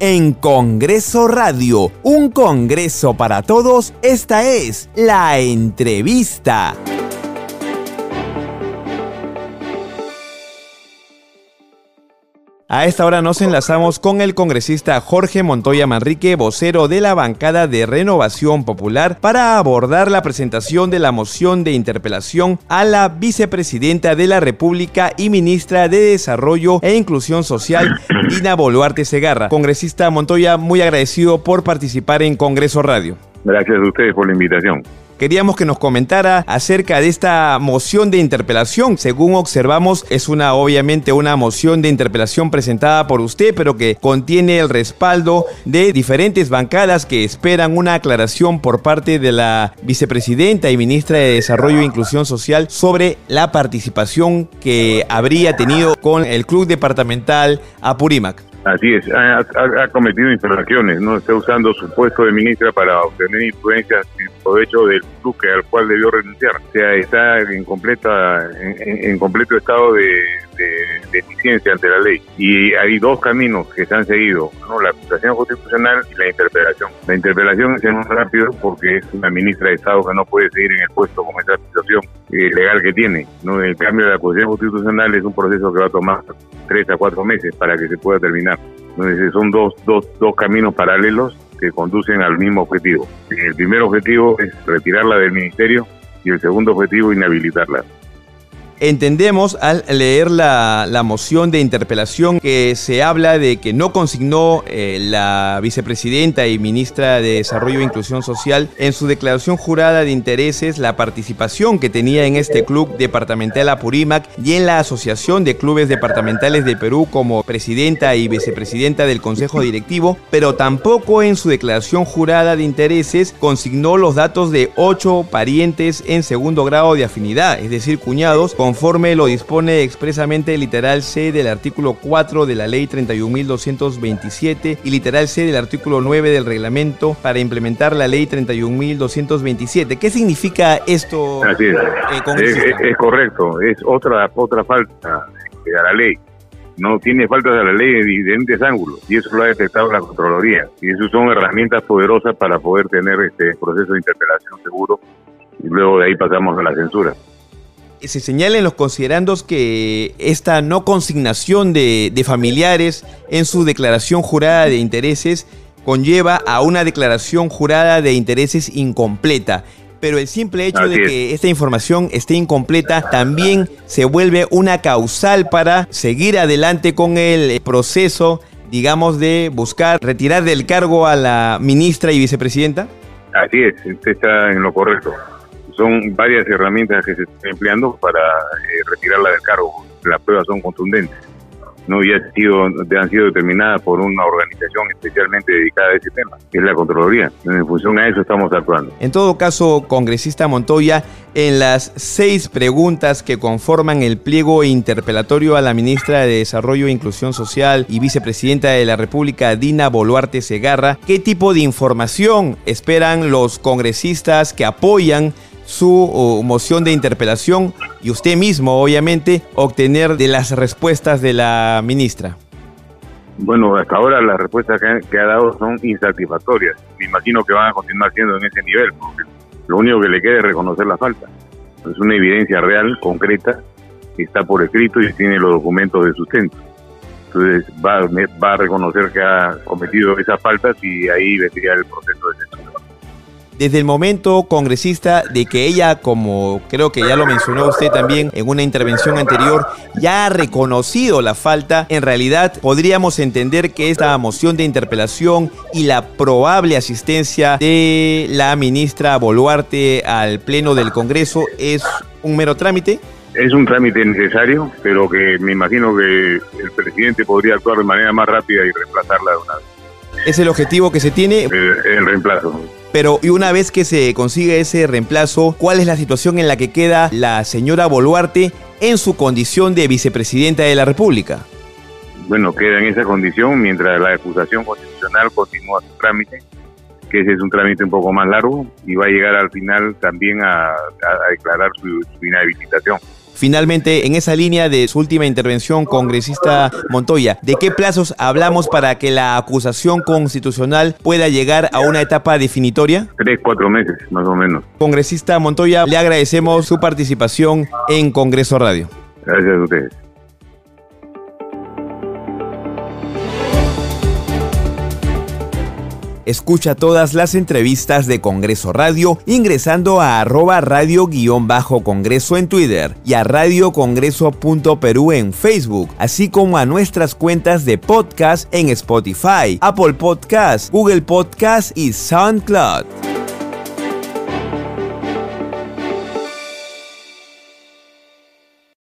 en Congreso Radio, un Congreso para todos. Esta es la entrevista. A esta hora nos enlazamos con el congresista Jorge Montoya Manrique, vocero de la bancada de Renovación Popular, para abordar la presentación de la moción de interpelación a la vicepresidenta de la República y ministra de Desarrollo e Inclusión Social, Dina Boluarte Segarra. Congresista Montoya, muy agradecido por participar en Congreso Radio. Gracias a ustedes por la invitación. Queríamos que nos comentara acerca de esta moción de interpelación. Según observamos, es una obviamente una moción de interpelación presentada por usted, pero que contiene el respaldo de diferentes bancadas que esperan una aclaración por parte de la vicepresidenta y ministra de Desarrollo e Inclusión Social sobre la participación que habría tenido con el Club Departamental Apurímac. Así es, ha, cometido infracciones, ¿no? Está usando su puesto de ministra para obtener influencias en provecho del duque al cual debió renunciar. O sea, está en completa en, completo estado de, deficiencia ante la ley. Y hay dos caminos que se han seguido. La acusación constitucional y la interpelación. La interpelación es en un rápido porque es una ministra de Estado que no puede seguir en el puesto con esa situación eh, legal que tiene, ¿no? En cambio, la acusación constitucional es un proceso que va a tomar tres a cuatro meses para que se pueda terminar. Entonces son dos, dos, dos caminos paralelos que conducen al mismo objetivo. El primer objetivo es retirarla del ministerio y el segundo objetivo inhabilitarla. Entendemos al leer la, moción de interpelación que se habla de que no consignó eh, la vicepresidenta y ministra de Desarrollo e Inclusión Social en su declaración jurada de intereses la participación que tenía en este club departamental Apurímac y en la Asociación de Clubes Departamentales de Perú como presidenta y vicepresidenta del Consejo Directivo, pero tampoco en su declaración jurada de intereses consignó los datos de ocho parientes en segundo grado de afinidad, es decir, cuñados, con conforme lo dispone expresamente el literal C del artículo 4 de la Ley 31.227 y literal C del artículo 9 del reglamento para implementar la Ley 31.227. ¿Qué significa esto? Así es. Eh, es, correcto, es otra, otra falta a la ley no tiene faltas a la ley de diferentes ángulos y eso lo ha detectado la Contraloría y eso son herramientas poderosas para poder tener este proceso de interpelación seguro y luego de ahí pasamos a la censura se señala en los considerandos que esta no consignación de, familiares en su declaración jurada de intereses conlleva a una declaración jurada de intereses incompleta. Pero el simple hecho de que esta información esté incompleta también se vuelve una causal para seguir adelante con el proceso, digamos, de buscar retirar del cargo a la ministra y vicepresidenta. Así es, usted está en lo correcto son varias herramientas que se están empleando para eh, retirarla del cargo. Las pruebas son contundentes. No ya han sido, han sido determinadas por una organización especialmente dedicada a ese tema, que es la Contraloría. En función a eso estamos actuando. En todo caso, congresista Montoya, en las seis preguntas que conforman el pliego interpelatorio a la ministra de Desarrollo e Inclusión Social y vicepresidenta de la República, Dina Boluarte Segarra, ¿qué tipo de información esperan los congresistas que apoyan su moción de interpelación y usted mismo, obviamente, obtener de las respuestas de la ministra? Bueno, hasta ahora las respuestas que, ha dado son insatisfactorias. Me imagino que van a continuar siendo en ese nivel, porque lo único que le queda es reconocer la falta. Es una evidencia real, concreta, que está por escrito y tiene los documentos de sustento. Entonces va, a reconocer que ha cometido esas faltas y ahí vendría el proceso de censura desde el momento congresista de que ella, como creo que ya lo mencionó usted también en una intervención anterior, ya ha reconocido la falta, en realidad podríamos entender que esta moción de interpelación y la probable asistencia de la ministra Boluarte al Pleno del Congreso es un mero trámite. Es un trámite necesario, pero que me imagino que el presidente podría actuar de manera más rápida y reemplazarla de una vez. ¿Es el objetivo que se tiene? el reemplazo. Pero y una vez que se consigue ese reemplazo, ¿cuál es la situación en la que queda la señora Boluarte en su condición de vicepresidenta de la República? Bueno, queda en esa condición mientras la acusación constitucional continúa su trámite, que ese es un trámite un poco más largo y va a llegar al final también a, declarar su, su inhabilitación. Finalmente, en esa línea de su última intervención, congresista Montoya, ¿de qué plazos hablamos para que la acusación constitucional pueda llegar a una etapa definitoria? Tres, cuatro meses, más o menos. Congresista Montoya, le agradecemos su participación en Congreso Radio. Gracias a ustedes. Escucha todas las entrevistas de Congreso Radio ingresando a arroba radio-congreso en Twitter y a radiocongreso.perú en Facebook, así como a nuestras cuentas de podcast en Spotify, Apple Podcast, Google Podcast y SoundCloud.